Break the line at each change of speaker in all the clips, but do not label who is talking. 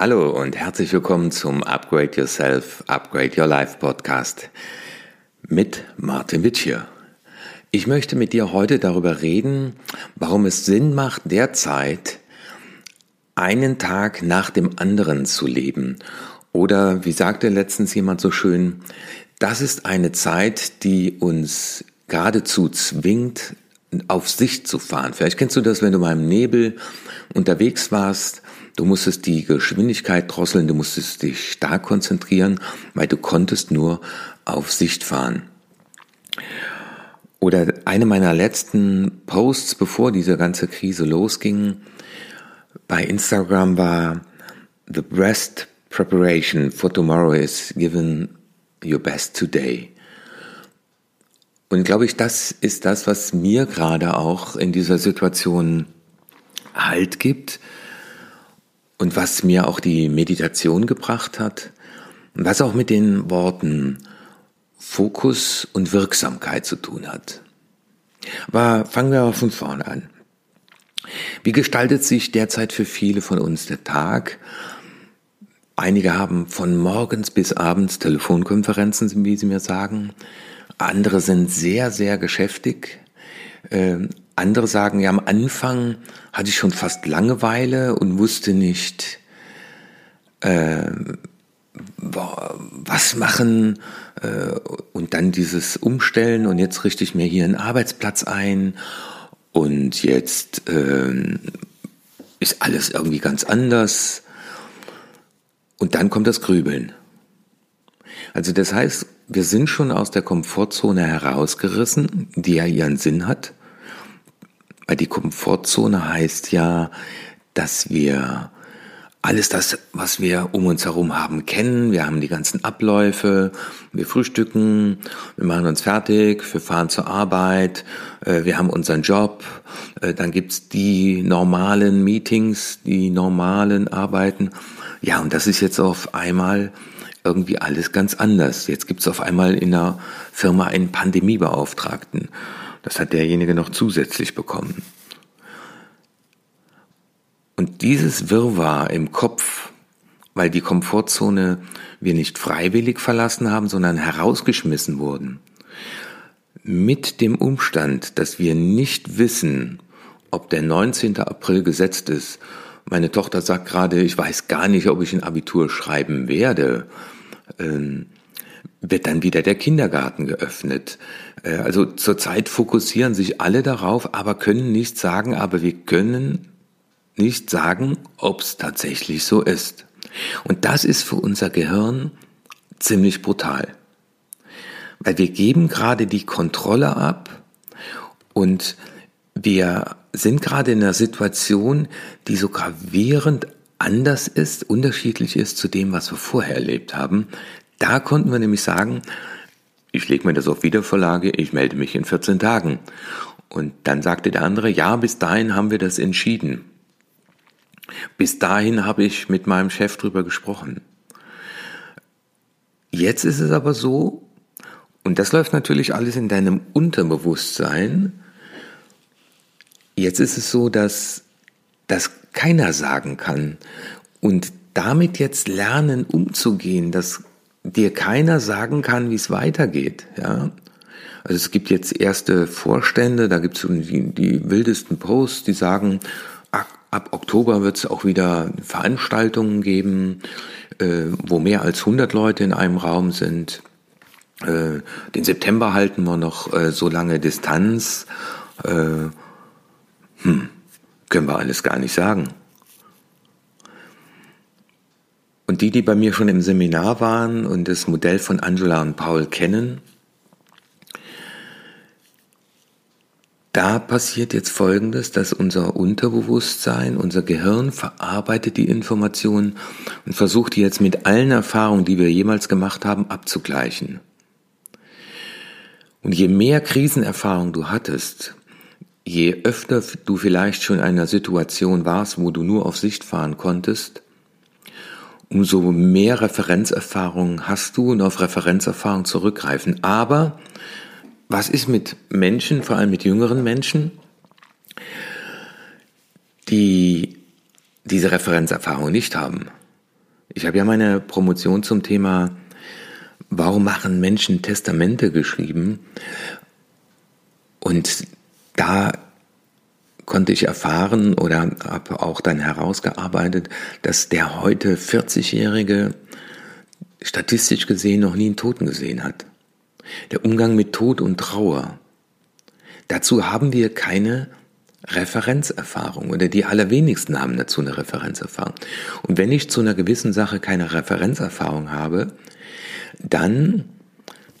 Hallo und herzlich willkommen zum Upgrade Yourself, Upgrade Your Life Podcast mit Martin Witsch hier. Ich möchte mit dir heute darüber reden, warum es Sinn macht, derzeit einen Tag nach dem anderen zu leben. Oder wie sagte letztens jemand so schön, das ist eine Zeit, die uns geradezu zwingt, auf Sicht zu fahren. Vielleicht kennst du das, wenn du mal im Nebel unterwegs warst Du musstest die Geschwindigkeit drosseln, du musstest dich stark konzentrieren, weil du konntest nur auf Sicht fahren. Oder eine meiner letzten Posts, bevor diese ganze Krise losging, bei Instagram war The best preparation for tomorrow is given your best today. Und glaube ich, das ist das, was mir gerade auch in dieser Situation Halt gibt, und was mir auch die Meditation gebracht hat, was auch mit den Worten Fokus und Wirksamkeit zu tun hat. Aber fangen wir aber von vorne an. Wie gestaltet sich derzeit für viele von uns der Tag? Einige haben von morgens bis abends Telefonkonferenzen, wie sie mir sagen. Andere sind sehr, sehr geschäftig. Andere sagen, ja, am Anfang hatte ich schon fast Langeweile und wusste nicht, äh, was machen äh, und dann dieses Umstellen und jetzt richte ich mir hier einen Arbeitsplatz ein und jetzt äh, ist alles irgendwie ganz anders und dann kommt das Grübeln. Also das heißt, wir sind schon aus der Komfortzone herausgerissen, die ja ihren Sinn hat. Weil die Komfortzone heißt ja, dass wir alles das, was wir um uns herum haben, kennen. Wir haben die ganzen Abläufe, wir frühstücken, wir machen uns fertig, wir fahren zur Arbeit, äh, wir haben unseren Job, äh, dann gibt's die normalen Meetings, die normalen Arbeiten. Ja, und das ist jetzt auf einmal irgendwie alles ganz anders. Jetzt gibt's auf einmal in der Firma einen Pandemiebeauftragten. Das hat derjenige noch zusätzlich bekommen. Und dieses Wirrwarr im Kopf, weil die Komfortzone wir nicht freiwillig verlassen haben, sondern herausgeschmissen wurden, mit dem Umstand, dass wir nicht wissen, ob der 19. April gesetzt ist. Meine Tochter sagt gerade, ich weiß gar nicht, ob ich ein Abitur schreiben werde. Ähm, wird dann wieder der Kindergarten geöffnet. Äh, also zurzeit fokussieren sich alle darauf, aber können nicht sagen, aber wir können nicht sagen, ob es tatsächlich so ist. Und das ist für unser Gehirn ziemlich brutal. Weil wir geben gerade die Kontrolle ab und wir sind gerade in einer Situation, die so gravierend anders ist, unterschiedlich ist zu dem, was wir vorher erlebt haben. Da konnten wir nämlich sagen, ich lege mir das auf Wiedervorlage, ich melde mich in 14 Tagen. Und dann sagte der andere, ja, bis dahin haben wir das entschieden. Bis dahin habe ich mit meinem Chef drüber gesprochen. Jetzt ist es aber so, und das läuft natürlich alles in deinem Unterbewusstsein, jetzt ist es so, dass das keiner sagen kann. Und damit jetzt lernen umzugehen, dass dir keiner sagen kann, wie es weitergeht. Ja? Also es gibt jetzt erste Vorstände, da gibt es die, die wildesten Posts, die sagen, ab Oktober wird es auch wieder Veranstaltungen geben, äh, wo mehr als 100 Leute in einem Raum sind. Äh, den September halten wir noch äh, so lange Distanz. Äh, hm, können wir alles gar nicht sagen. Und die, die bei mir schon im Seminar waren und das Modell von Angela und Paul kennen, da passiert jetzt Folgendes, dass unser Unterbewusstsein, unser Gehirn verarbeitet die Informationen und versucht die jetzt mit allen Erfahrungen, die wir jemals gemacht haben, abzugleichen. Und je mehr Krisenerfahrung du hattest, je öfter du vielleicht schon in einer Situation warst, wo du nur auf Sicht fahren konntest, umso mehr Referenzerfahrung hast du und auf Referenzerfahrung zurückgreifen. Aber was ist mit Menschen, vor allem mit jüngeren Menschen, die diese Referenzerfahrung nicht haben? Ich habe ja meine Promotion zum Thema Warum machen Menschen Testamente geschrieben? Und da konnte ich erfahren oder habe auch dann herausgearbeitet, dass der heute 40-Jährige statistisch gesehen noch nie einen Toten gesehen hat. Der Umgang mit Tod und Trauer. Dazu haben wir keine Referenzerfahrung oder die allerwenigsten haben dazu eine Referenzerfahrung. Und wenn ich zu einer gewissen Sache keine Referenzerfahrung habe, dann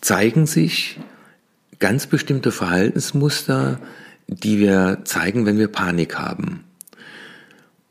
zeigen sich ganz bestimmte Verhaltensmuster, die wir zeigen, wenn wir Panik haben.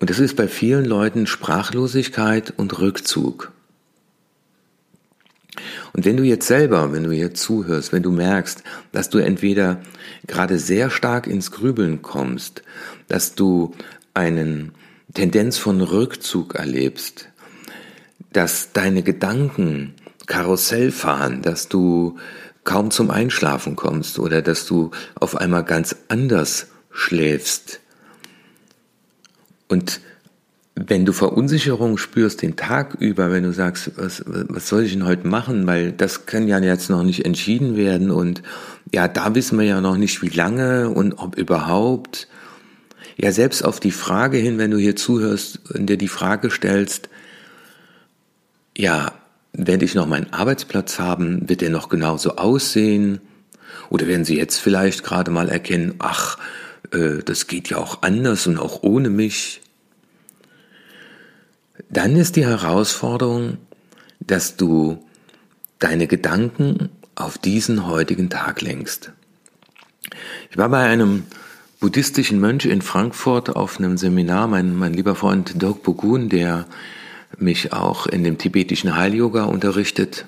Und das ist bei vielen Leuten Sprachlosigkeit und Rückzug. Und wenn du jetzt selber, wenn du hier zuhörst, wenn du merkst, dass du entweder gerade sehr stark ins Grübeln kommst, dass du einen Tendenz von Rückzug erlebst, dass deine Gedanken Karussell fahren, dass du kaum zum Einschlafen kommst oder dass du auf einmal ganz anders schläfst. Und wenn du Verunsicherung spürst den Tag über, wenn du sagst, was, was soll ich denn heute machen, weil das kann ja jetzt noch nicht entschieden werden und ja, da wissen wir ja noch nicht, wie lange und ob überhaupt. Ja, selbst auf die Frage hin, wenn du hier zuhörst und dir die Frage stellst, ja, werde ich noch meinen Arbeitsplatz haben? Wird er noch genauso aussehen? Oder werden Sie jetzt vielleicht gerade mal erkennen, ach, äh, das geht ja auch anders und auch ohne mich? Dann ist die Herausforderung, dass du deine Gedanken auf diesen heutigen Tag lenkst. Ich war bei einem buddhistischen Mönch in Frankfurt auf einem Seminar, mein, mein lieber Freund Dirk Bogun, der mich auch in dem tibetischen Heil-Yoga unterrichtet.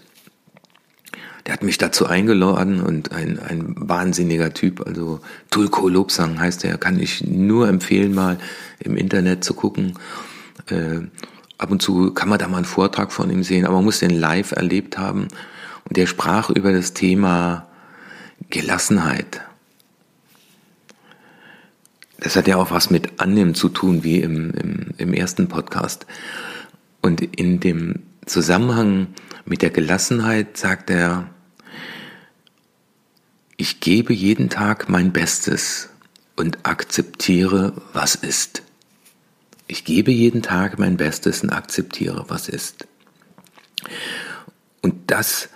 Der hat mich dazu eingeladen und ein, ein wahnsinniger Typ, also Tulko Lobsang heißt er, kann ich nur empfehlen, mal im Internet zu gucken. Äh, ab und zu kann man da mal einen Vortrag von ihm sehen, aber man muss den live erlebt haben. Und der sprach über das Thema Gelassenheit. Das hat ja auch was mit Annehmen zu tun, wie im, im, im ersten Podcast. Und in dem Zusammenhang mit der Gelassenheit sagt er, ich gebe jeden Tag mein Bestes und akzeptiere, was ist. Ich gebe jeden Tag mein Bestes und akzeptiere, was ist. Und das,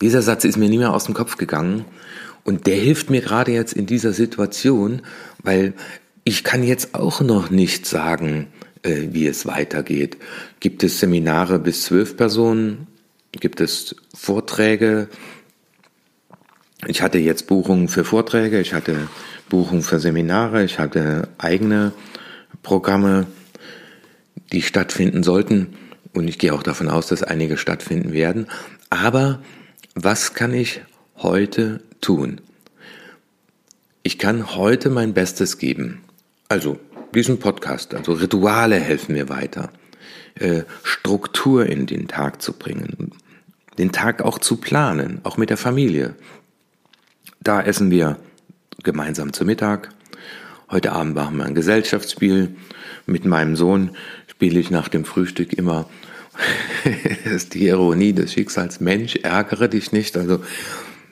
dieser Satz ist mir nie mehr aus dem Kopf gegangen. Und der hilft mir gerade jetzt in dieser Situation, weil ich kann jetzt auch noch nicht sagen, äh, wie es weitergeht. Gibt es Seminare bis zwölf Personen? Gibt es Vorträge? Ich hatte jetzt Buchungen für Vorträge, ich hatte Buchungen für Seminare, ich hatte eigene Programme, die stattfinden sollten. Und ich gehe auch davon aus, dass einige stattfinden werden. Aber was kann ich heute tun? Ich kann heute mein Bestes geben. Also diesen Podcast, also Rituale helfen mir weiter, äh, Struktur in den Tag zu bringen, den Tag auch zu planen, auch mit der Familie. Da essen wir gemeinsam zu Mittag. Heute Abend machen wir ein Gesellschaftsspiel. Mit meinem Sohn spiele ich nach dem Frühstück immer das ist die Ironie des Schicksals. Mensch, ärgere dich nicht. Also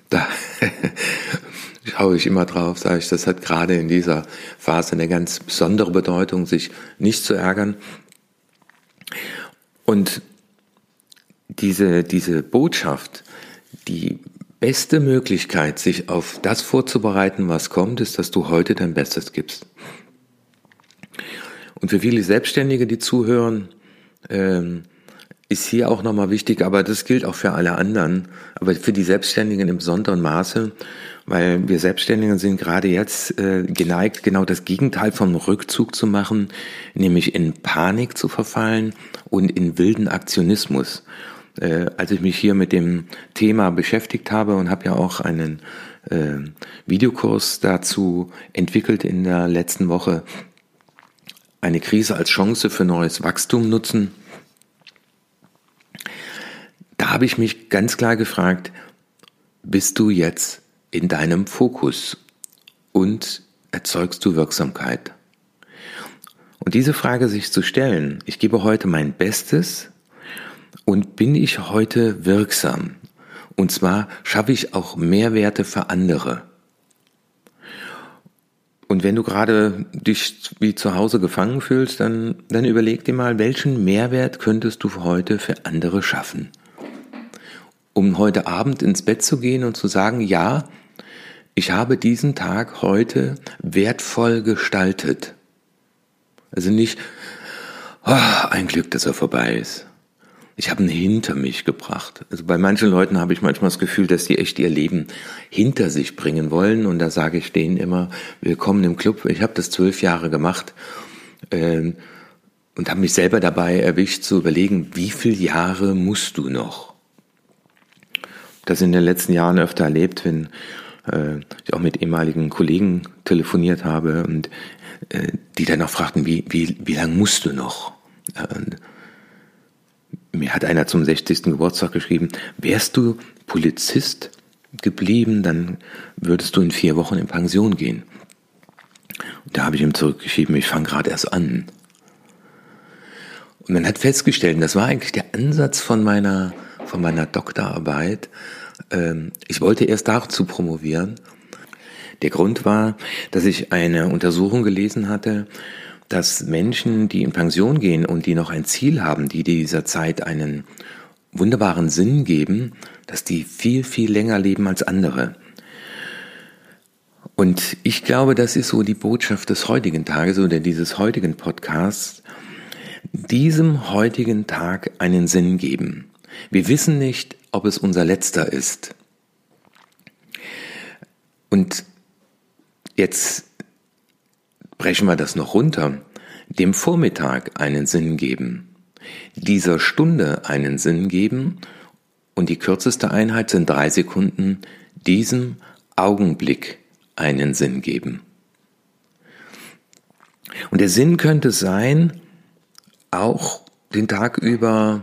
da schaue ich immer drauf, sage ich, das hat gerade in dieser Phase eine ganz besondere Bedeutung, sich nicht zu ärgern. Und diese, diese Botschaft, die beste Möglichkeit, sich auf das vorzubereiten, was kommt, ist, dass du heute dein Bestes gibst. Und für viele Selbstständige, die zuhören, ähm, ist hier auch nochmal wichtig, aber das gilt auch für alle anderen, aber für die Selbstständigen im besonderen Maße, weil wir Selbstständigen sind gerade jetzt äh, geneigt, genau das Gegenteil vom Rückzug zu machen, nämlich in Panik zu verfallen und in wilden Aktionismus. Äh, als ich mich hier mit dem Thema beschäftigt habe und habe ja auch einen äh, Videokurs dazu entwickelt in der letzten Woche, eine Krise als Chance für neues Wachstum nutzen. Da habe ich mich ganz klar gefragt, bist du jetzt in deinem Fokus und erzeugst du Wirksamkeit? Und diese Frage sich zu stellen, ich gebe heute mein Bestes und bin ich heute wirksam? Und zwar schaffe ich auch Mehrwerte für andere. Und wenn du gerade dich wie zu Hause gefangen fühlst, dann, dann überleg dir mal, welchen Mehrwert könntest du heute für andere schaffen? Um heute Abend ins Bett zu gehen und zu sagen, ja, ich habe diesen Tag heute wertvoll gestaltet. Also nicht, oh, ein Glück, dass er vorbei ist ich habe ihn hinter mich gebracht. Also bei manchen Leuten habe ich manchmal das Gefühl, dass die echt ihr Leben hinter sich bringen wollen. Und da sage ich denen immer, willkommen im Club. Ich habe das zwölf Jahre gemacht äh, und habe mich selber dabei erwischt zu überlegen, wie viele Jahre musst du noch? Das in den letzten Jahren öfter erlebt, wenn äh, ich auch mit ehemaligen Kollegen telefoniert habe und äh, die dann auch fragten, wie, wie, wie lange musst du noch? Äh, mir hat einer zum 60. Geburtstag geschrieben, wärst du Polizist geblieben, dann würdest du in vier Wochen in Pension gehen. Und da habe ich ihm zurückgeschrieben, ich fange gerade erst an. Und man hat festgestellt, das war eigentlich der Ansatz von meiner, von meiner Doktorarbeit. Ähm, ich wollte erst dazu promovieren. Der Grund war, dass ich eine Untersuchung gelesen hatte, dass Menschen, die in Pension gehen und die noch ein Ziel haben, die dieser Zeit einen wunderbaren Sinn geben, dass die viel, viel länger leben als andere. Und ich glaube, das ist so die Botschaft des heutigen Tages oder dieses heutigen Podcasts, diesem heutigen Tag einen Sinn geben. Wir wissen nicht, ob es unser letzter ist. Und jetzt brechen wir das noch runter, dem Vormittag einen Sinn geben, dieser Stunde einen Sinn geben und die kürzeste Einheit sind drei Sekunden, diesem Augenblick einen Sinn geben. Und der Sinn könnte sein, auch den Tag über,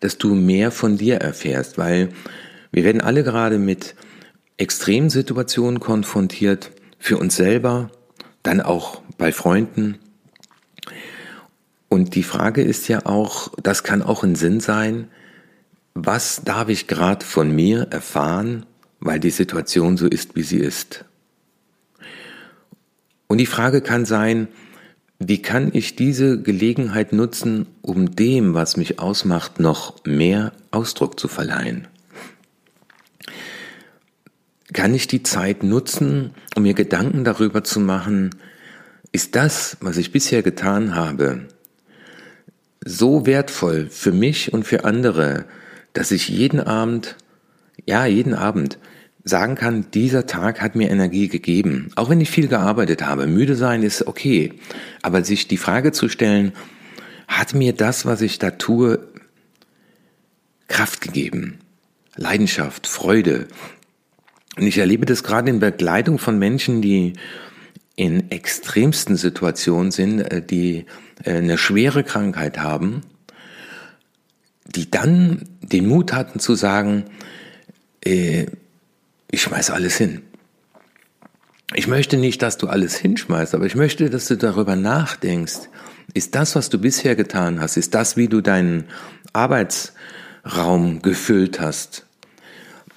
dass du mehr von dir erfährst, weil wir werden alle gerade mit Extremsituationen konfrontiert, für uns selber, dann auch bei Freunden. Und die Frage ist ja auch, das kann auch ein Sinn sein, was darf ich gerade von mir erfahren, weil die Situation so ist, wie sie ist. Und die Frage kann sein, wie kann ich diese Gelegenheit nutzen, um dem, was mich ausmacht, noch mehr Ausdruck zu verleihen? kann ich die Zeit nutzen, um mir Gedanken darüber zu machen, ist das, was ich bisher getan habe, so wertvoll für mich und für andere, dass ich jeden Abend, ja, jeden Abend sagen kann, dieser Tag hat mir Energie gegeben. Auch wenn ich viel gearbeitet habe. Müde sein ist okay. Aber sich die Frage zu stellen, hat mir das, was ich da tue, Kraft gegeben? Leidenschaft, Freude, und ich erlebe das gerade in Begleitung von Menschen, die in extremsten Situationen sind, äh, die äh, eine schwere Krankheit haben, die dann den Mut hatten zu sagen, äh, ich schmeiß alles hin. Ich möchte nicht, dass du alles hinschmeißt, aber ich möchte, dass du darüber nachdenkst. Ist das, was du bisher getan hast, ist das, wie du deinen Arbeitsraum gefüllt hast,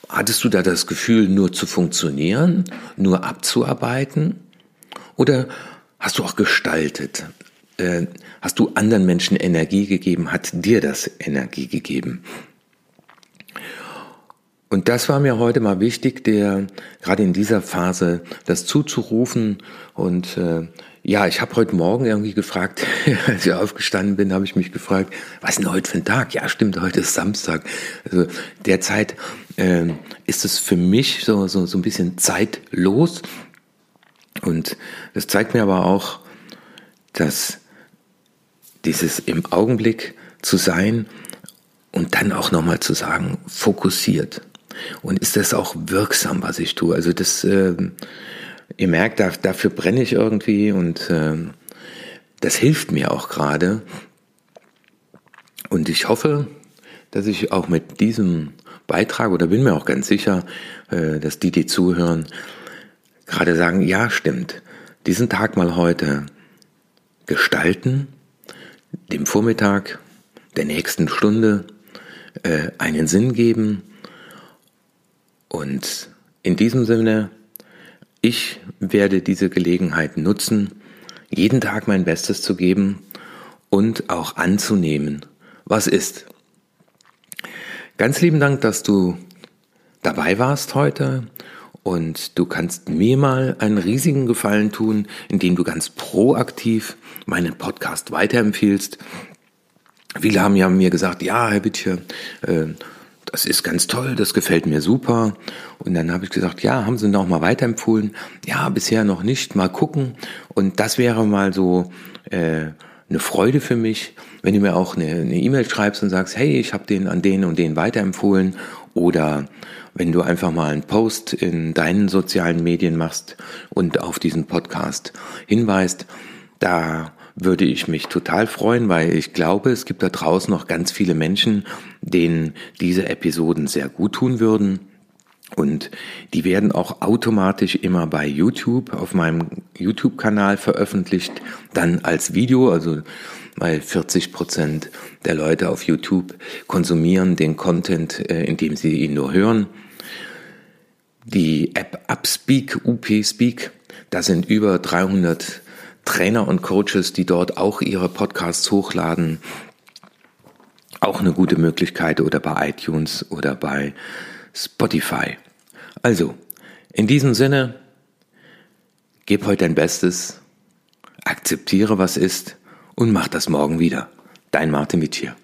Hattest du da das Gefühl, nur zu funktionieren, nur abzuarbeiten? Oder hast du auch gestaltet? Äh, hast du anderen Menschen Energie gegeben? Hat dir das Energie gegeben? Und das war mir heute mal wichtig, der gerade in dieser Phase das zuzurufen und äh, ja, ich habe heute Morgen irgendwie gefragt, als ich aufgestanden bin, habe ich mich gefragt, was ist denn heute für ein Tag? Ja, stimmt, heute ist Samstag. Also derzeit äh, ist es für mich so, so, so ein bisschen zeitlos. Und das zeigt mir aber auch, dass dieses im Augenblick zu sein und dann auch nochmal zu sagen, fokussiert. Und ist das auch wirksam, was ich tue? Also das... Äh, ihr merkt, da, dafür brenne ich irgendwie und äh, das hilft mir auch gerade. Und ich hoffe, dass ich auch mit diesem Beitrag, oder bin mir auch ganz sicher, äh, dass die, die zuhören, gerade sagen, ja, stimmt, diesen Tag mal heute gestalten, dem Vormittag, der nächsten Stunde, äh, einen Sinn geben. Und in diesem Sinne, ich werde diese Gelegenheit nutzen, jeden Tag mein Bestes zu geben und auch anzunehmen, was ist. Ganz lieben Dank, dass du dabei warst heute und du kannst mir mal einen riesigen Gefallen tun, indem du ganz proaktiv meinen Podcast weiterempfiehlst. Viele haben ja mir gesagt, ja, Herr Wittcher, äh, das ist ganz toll, das gefällt mir super. Und dann habe ich gesagt, ja, haben Sie noch mal weiterempfohlen? Ja, bisher noch nicht, mal gucken. Und das wäre mal so äh, eine Freude für mich, wenn du mir auch eine E-Mail e schreibst und sagst, hey, ich habe den an den und den weiterempfohlen. Oder wenn du einfach mal einen Post in deinen sozialen Medien machst und auf diesen Podcast hinweist, da würde ich mich total freuen, weil ich glaube, es gibt da draußen noch ganz viele Menschen, denen diese Episoden sehr gut tun würden. Und die werden auch automatisch immer bei YouTube auf meinem YouTube-Kanal veröffentlicht, dann als Video, also weil 40 Prozent der Leute auf YouTube konsumieren den Content, äh, indem sie ihn nur hören. Die App Upspeak, UP Speak, da sind über 300 Trainer und Coaches, die dort auch ihre Podcasts hochladen. Auch eine gute Möglichkeit oder bei iTunes oder bei Spotify. Also, in diesem Sinne, gib heute dein Bestes, akzeptiere, was ist und mach das morgen wieder. Dein Martin Witt hier.